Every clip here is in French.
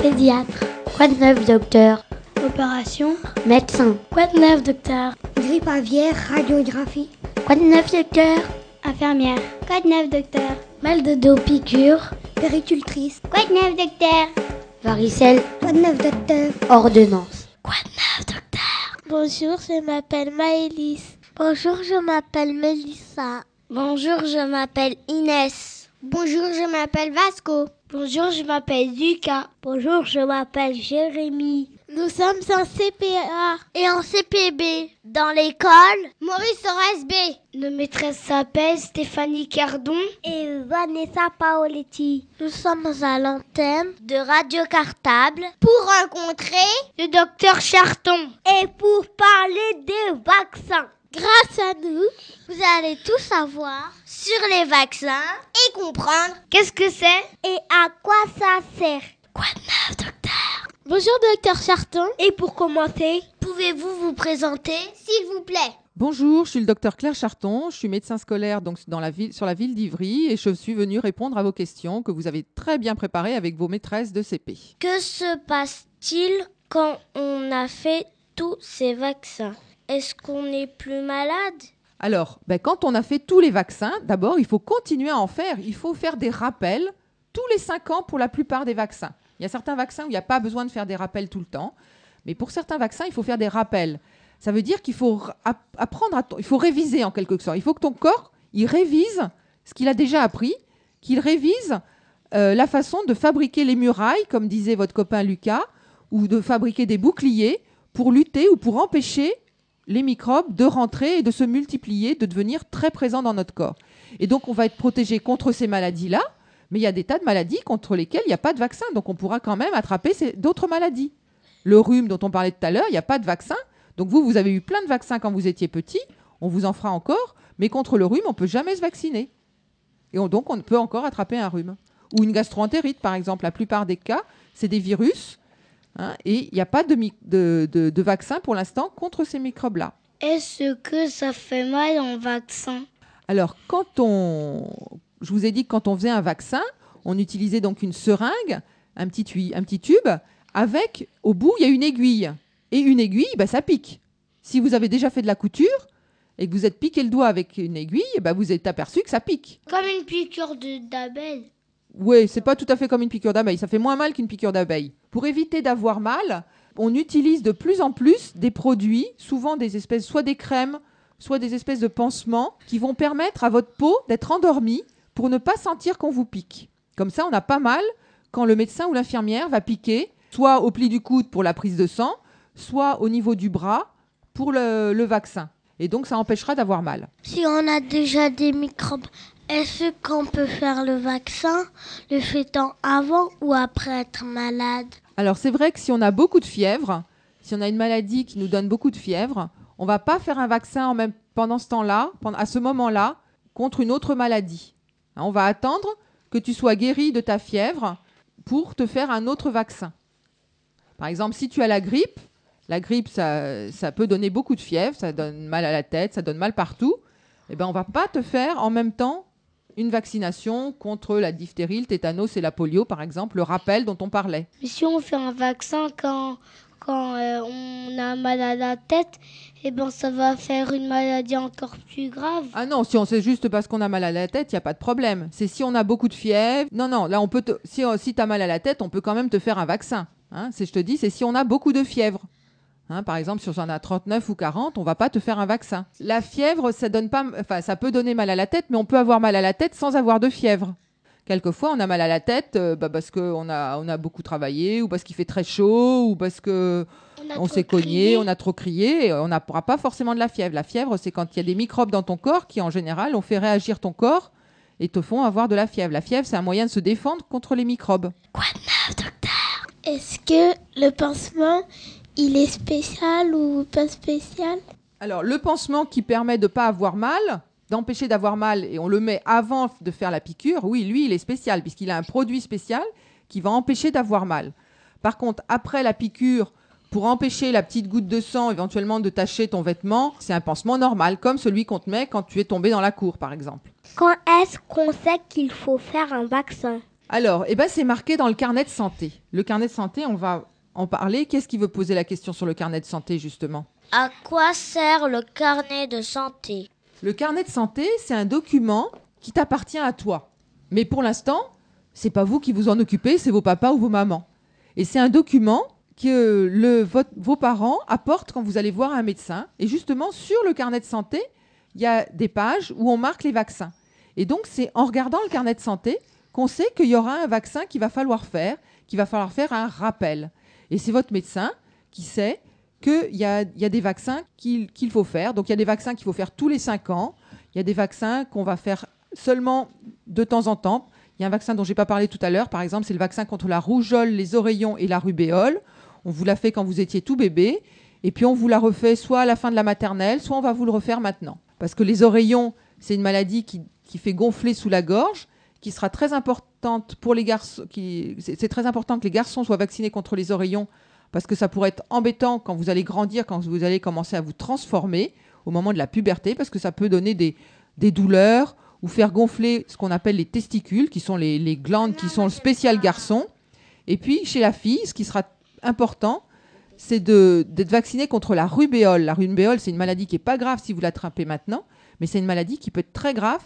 Pédiatre. Quoi de neuf, docteur? Opération, Médecin. quoi de neuf, docteur? Grippe aviaire, radiographie. Quoi de neuf, docteur? Infirmière, quoi de neuf, docteur? Mal de dos, piqûre. Péricultrice. Quoi de neuf, docteur? Varicelle, Quoi de neuf, docteur? Ordonnance. Quoi de neuf, docteur? Bonjour, je m'appelle Maëlys. Bonjour, je m'appelle Mélissa. Bonjour, je m'appelle Inès. Bonjour, je m'appelle Vasco. Bonjour, je m'appelle Lucas. Bonjour, je m'appelle Jérémy. Nous sommes en CPA Et en CPB, dans l'école, Maurice Horace B. Nos maîtresses s'appellent Stéphanie Cardon. et Vanessa Paoletti. Nous sommes à l'antenne de Radio Cartable, Pour rencontrer Le docteur Charton. et pour parler des vaccins. Grâce à nous, vous allez tout savoir sur les vaccins. et comprendre Qu'est-ce que c'est et à quoi ça sert. Quoi de neuf, docteur? Bonjour, docteur Charton. Et pour commencer, Pouvez-vous vous présenter s'il vous plaît? Bonjour, je suis le docteur Claire Charton, je suis médecin scolaire donc dans la ville, sur la ville d'Ivry et je suis venue répondre à vos questions que vous avez très bien préparées avec vos maîtresses de CP. Que se passe-t-il quand on a fait tous ces vaccins? Est-ce qu'on n'est plus malade? Alors, ben, quand on a fait tous les vaccins, d'abord, il faut continuer à en faire. Il faut faire des rappels tous les 5 ans pour la plupart des vaccins. Il y a certains vaccins où il n'y a pas besoin de faire des rappels tout le temps, mais pour certains vaccins, il faut faire des rappels. Ça veut dire qu'il faut apprendre à... Il faut réviser en quelque sorte. Il faut que ton corps, il révise ce qu'il a déjà appris, qu'il révise euh, la façon de fabriquer les murailles, comme disait votre copain Lucas, ou de fabriquer des boucliers pour lutter ou pour empêcher les microbes de rentrer et de se multiplier, de devenir très présents dans notre corps. Et donc, on va être protégé contre ces maladies-là, mais il y a des tas de maladies contre lesquelles il n'y a pas de vaccin. Donc, on pourra quand même attraper d'autres maladies. Le rhume dont on parlait tout à l'heure, il n'y a pas de vaccin. Donc, vous, vous avez eu plein de vaccins quand vous étiez petit. On vous en fera encore. Mais contre le rhume, on ne peut jamais se vacciner. Et on- donc, on peut encore attraper un rhume. Ou une gastroentérite, par exemple. La plupart des cas, c'est des virus. Hein, et il n'y a pas de, mi- de- de- de vaccin pour l'instant contre ces microbes-là. Est-ce que ça fait mal en vaccin? Alors, quand on. Je vous ai dit que quand on faisait un vaccin, on utilisait donc une seringue, un petit, tui- un petit tube, avec, au bout, il y a une aiguille. Et une aiguille, bah, ça pique. Si vous avez déjà fait de la couture et que vous êtes piqué le doigt avec une aiguille, bah, vous êtes aperçu que ça pique. Comme une piqûre d'abeille. Oui, c'est pas tout à fait comme une piqûre d'abeille. Ça fait moins mal qu'une piqûre d'abeille. Pour éviter d'avoir mal, on utilise de plus en plus des produits, souvent des espèces, soit des crèmes, soit des espèces de pansements, qui vont permettre à votre peau d'être endormie pour ne pas sentir qu'on vous pique. Comme ça, on n'a pas mal quand le médecin ou l'infirmière va piquer, soit au pli du coude pour la prise de sang, soit au niveau du bras pour le, le vaccin. Et donc, ça empêchera d'avoir mal. si on a déjà des microbes, est-ce qu'on peut faire le vaccin le fait-on avant ou après être malade? Alors c'est vrai que si on a beaucoup de fièvre, si on a une maladie qui nous donne beaucoup de fièvre, on va pas faire un vaccin pendant ce temps-là, à ce moment-là, contre une autre maladie. Hein, On va attendre que tu sois guéri de ta fièvre pour te faire un autre vaccin. Par exemple, si tu as la grippe, la grippe, ça, ça peut donner beaucoup de fièvre, ça donne mal à la tête, ça donne mal partout. Eh ben, on va pas te faire en même temps une vaccination contre la diphtérie, le tétanos et la polio, par exemple, le rappel dont on parlait. Mais si on fait un vaccin quand, quand euh, on a mal à la tête, eh ben ça va faire une maladie encore plus grave. Ah non, si on sait juste parce qu'on a mal à la tête, il n'y a pas de problème. C'est si on a beaucoup de fièvre. Non, non, là, on peut te- si, si tu as mal à la tête, on peut quand même te faire un vaccin. Hein, c'est, je te dis, c'est si on a beaucoup de fièvre. Hein, par exemple, si on en a 39 ou 40, on va pas te faire un vaccin. La fièvre, ça donne pas, enfin, ça peut donner mal à la tête, mais on peut avoir mal à la tête sans avoir de fièvre. Quelquefois, on a mal à la tête euh, bah, parce qu'on a, on a beaucoup travaillé, ou parce qu'il fait très chaud, ou parce que on trop s'est cogné, on a trop crié, on n'aura pas forcément de la fièvre. La fièvre, c'est quand il y a des microbes dans ton corps qui, en général, ont fait réagir ton corps et te font avoir de la fièvre. La fièvre, c'est un moyen de se défendre contre les microbes. Quoi de neuf, docteur? Est-ce que le pansement, il est spécial ou pas spécial? Alors, le pansement qui permet de ne pas avoir mal, d'empêcher d'avoir mal, et on le met avant de faire la piqûre, oui, lui, il est spécial, puisqu'il a un produit spécial qui va empêcher d'avoir mal. Par contre, après la piqûre, pour empêcher la petite goutte de sang éventuellement de tacher ton vêtement, c'est un pansement normal, comme celui qu'on te met quand tu es tombé dans la cour, par exemple. Quand est-ce qu'on sait qu'il faut faire un vaccin? Alors, eh ben, c'est marqué dans le carnet de santé. Le carnet de santé, on va en parler. Qu'est-ce qui veut poser la question sur le carnet de santé, justement? À quoi sert le carnet de santé? Le carnet de santé, c'est un document qui t'appartient à toi. Mais pour l'instant, c'est pas vous qui vous en occupez, c'est vos papas ou vos mamans. Et c'est un document que le, votre- vos parents apportent quand vous allez voir un médecin. Et justement, sur le carnet de santé, il y a des pages où on marque les vaccins. Et donc, c'est en regardant le carnet de santé qu'on sait qu'il y aura un vaccin qu'il va falloir faire, qu'il va falloir faire un rappel. Et c'est votre médecin qui sait qu'il y a, des vaccins qu'il faut faire. Donc, il y a des vaccins qu'il faut faire tous les 5 ans. Il y a des vaccins qu'on va faire seulement de temps en temps. Il y a un vaccin dont j'ai pas parlé tout à l'heure, par exemple, c'est le vaccin contre la rougeole, les oreillons et la rubéole. On vous l'a fait quand vous étiez tout bébé, et puis on vous l'a refait soit à la fin de la maternelle, soit on va vous le refaire maintenant. Parce que les oreillons, c'est une maladie qui, fait gonfler sous la gorge, qui sera très pour les garçons. C'est très important que les garçons soient vaccinés contre les oreillons, parce que ça pourrait être embêtant quand vous allez grandir, quand vous allez commencer à vous transformer au moment de la puberté, parce que ça peut donner des, des douleurs ou faire gonfler ce qu'on appelle les testicules, qui sont les, les glandes qui sont le spécial garçon. Et puis, chez la fille, ce qui sera important, c'est d'être vacciné contre la rubéole. La rubéole, c'est une maladie qui n'est pas grave si vous l'attrapez maintenant, mais c'est une maladie qui peut être très grave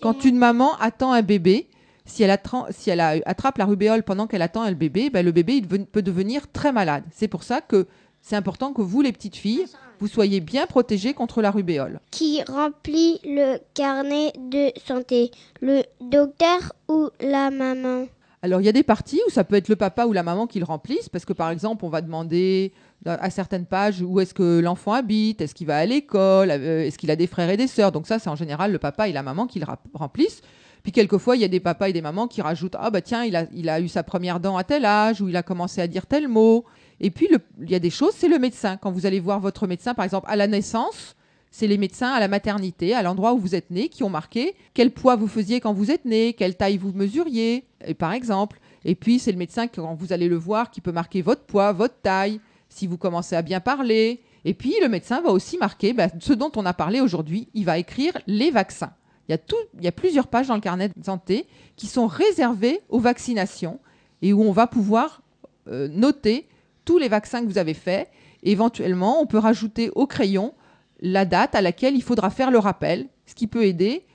quand une maman attend un bébé. Si elle, si attrape la rubéole pendant qu'elle attend un bébé, ben, le bébé il peut devenir très malade. C'est pour ça que c'est important que vous, les petites filles, vous soyez bien protégées contre la rubéole. Qui remplit le carnet de santé Le docteur ou la maman? Alors, il y a des parties où ça peut être le papa ou la maman qui le remplissent, parce que par exemple, on va demander dans- à certaines pages où est-ce que l'enfant habite, est-ce qu'il va à l'école, euh, est-ce qu'il a des frères et des sœurs. Donc, ça, c'est en général le papa et la maman qui le remplissent. Puis, quelquefois, il y a des papas et des mamans qui rajoutent Ah, bah tiens, il a, il a eu sa première dent à tel âge, ou il a commencé à dire tel mot. Et puis, il y a des choses, c'est le médecin. Quand vous allez voir votre médecin, par exemple, à la naissance, c'est les médecins à la maternité, à l'endroit où vous êtes né, qui ont marqué quel poids vous faisiez quand vous êtes né, quelle taille vous mesuriez, et par exemple. Et puis, c'est le médecin, quand vous allez le voir, qui peut marquer votre poids, votre taille, si vous commencez à bien parler. Et puis, le médecin va aussi marquer bah, ce dont on a parlé aujourd'hui. Il va écrire les vaccins. Il y, a plusieurs pages dans le carnet de santé qui sont réservées aux vaccinations et où on va pouvoir euh, noter tous les vaccins que vous avez faits. Éventuellement, on peut rajouter au crayon la date à laquelle il faudra faire le rappel, ce qui peut aider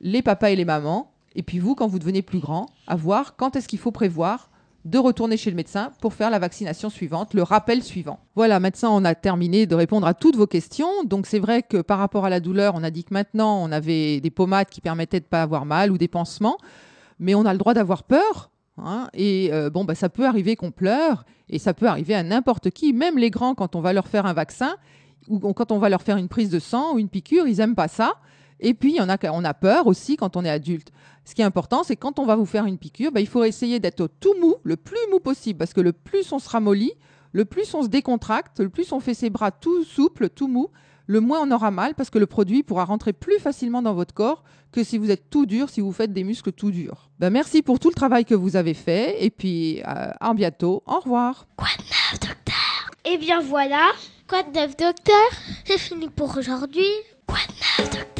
les papas et les mamans, et puis vous, quand vous devenez plus grand, à voir quand est-ce qu'il faut prévoir de retourner chez le médecin pour faire la vaccination suivante, le rappel suivant. Voilà, maintenant on a terminé de répondre à toutes vos questions. Donc c'est vrai que par rapport à la douleur, on a dit que maintenant on avait des pommades qui permettaient de ne pas avoir mal ou des pansements, mais on a le droit d'avoir peur. hein, et euh, bon, bah, ça peut arriver qu'on pleure, et ça peut arriver à n'importe qui, même les grands, quand on va leur faire un vaccin, ou quand on va leur faire une prise de sang ou une piqûre, ils aiment pas ça. Et puis, a, on a peur aussi quand on est adulte. Ce qui est important, c'est quand on va vous faire une piqûre, bah, il faut essayer d'être tout mou, le plus mou possible, parce que le plus on se ramollit, le plus on se décontracte, le plus on fait ses bras tout souples, tout mou, le moins on aura mal, parce que le produit pourra rentrer plus facilement dans votre corps que si vous êtes tout dur, si vous faites des muscles tout durs. Ben, merci pour tout le travail que vous avez fait, et puis euh, à bientôt. Au revoir. Quoi de neuf, docteur? Eh bien voilà, Quoi de neuf, docteur? C'est fini pour aujourd'hui. Quoi de neuf, docteur?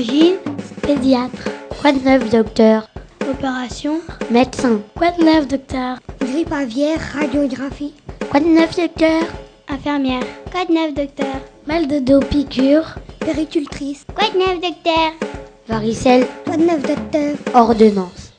Pédiatre. Quoi de neuf, docteur? Opération, Médecin. quoi de neuf docteur? Grippe aviaire, radiographie. Quoi de neuf, docteur? Infirmière, quoi de neuf docteur? Mal de dos, piqûre. Péricultrice. Quoi de neuf docteur? Varicelle. Quoi de neuf, docteur? Ordonnance.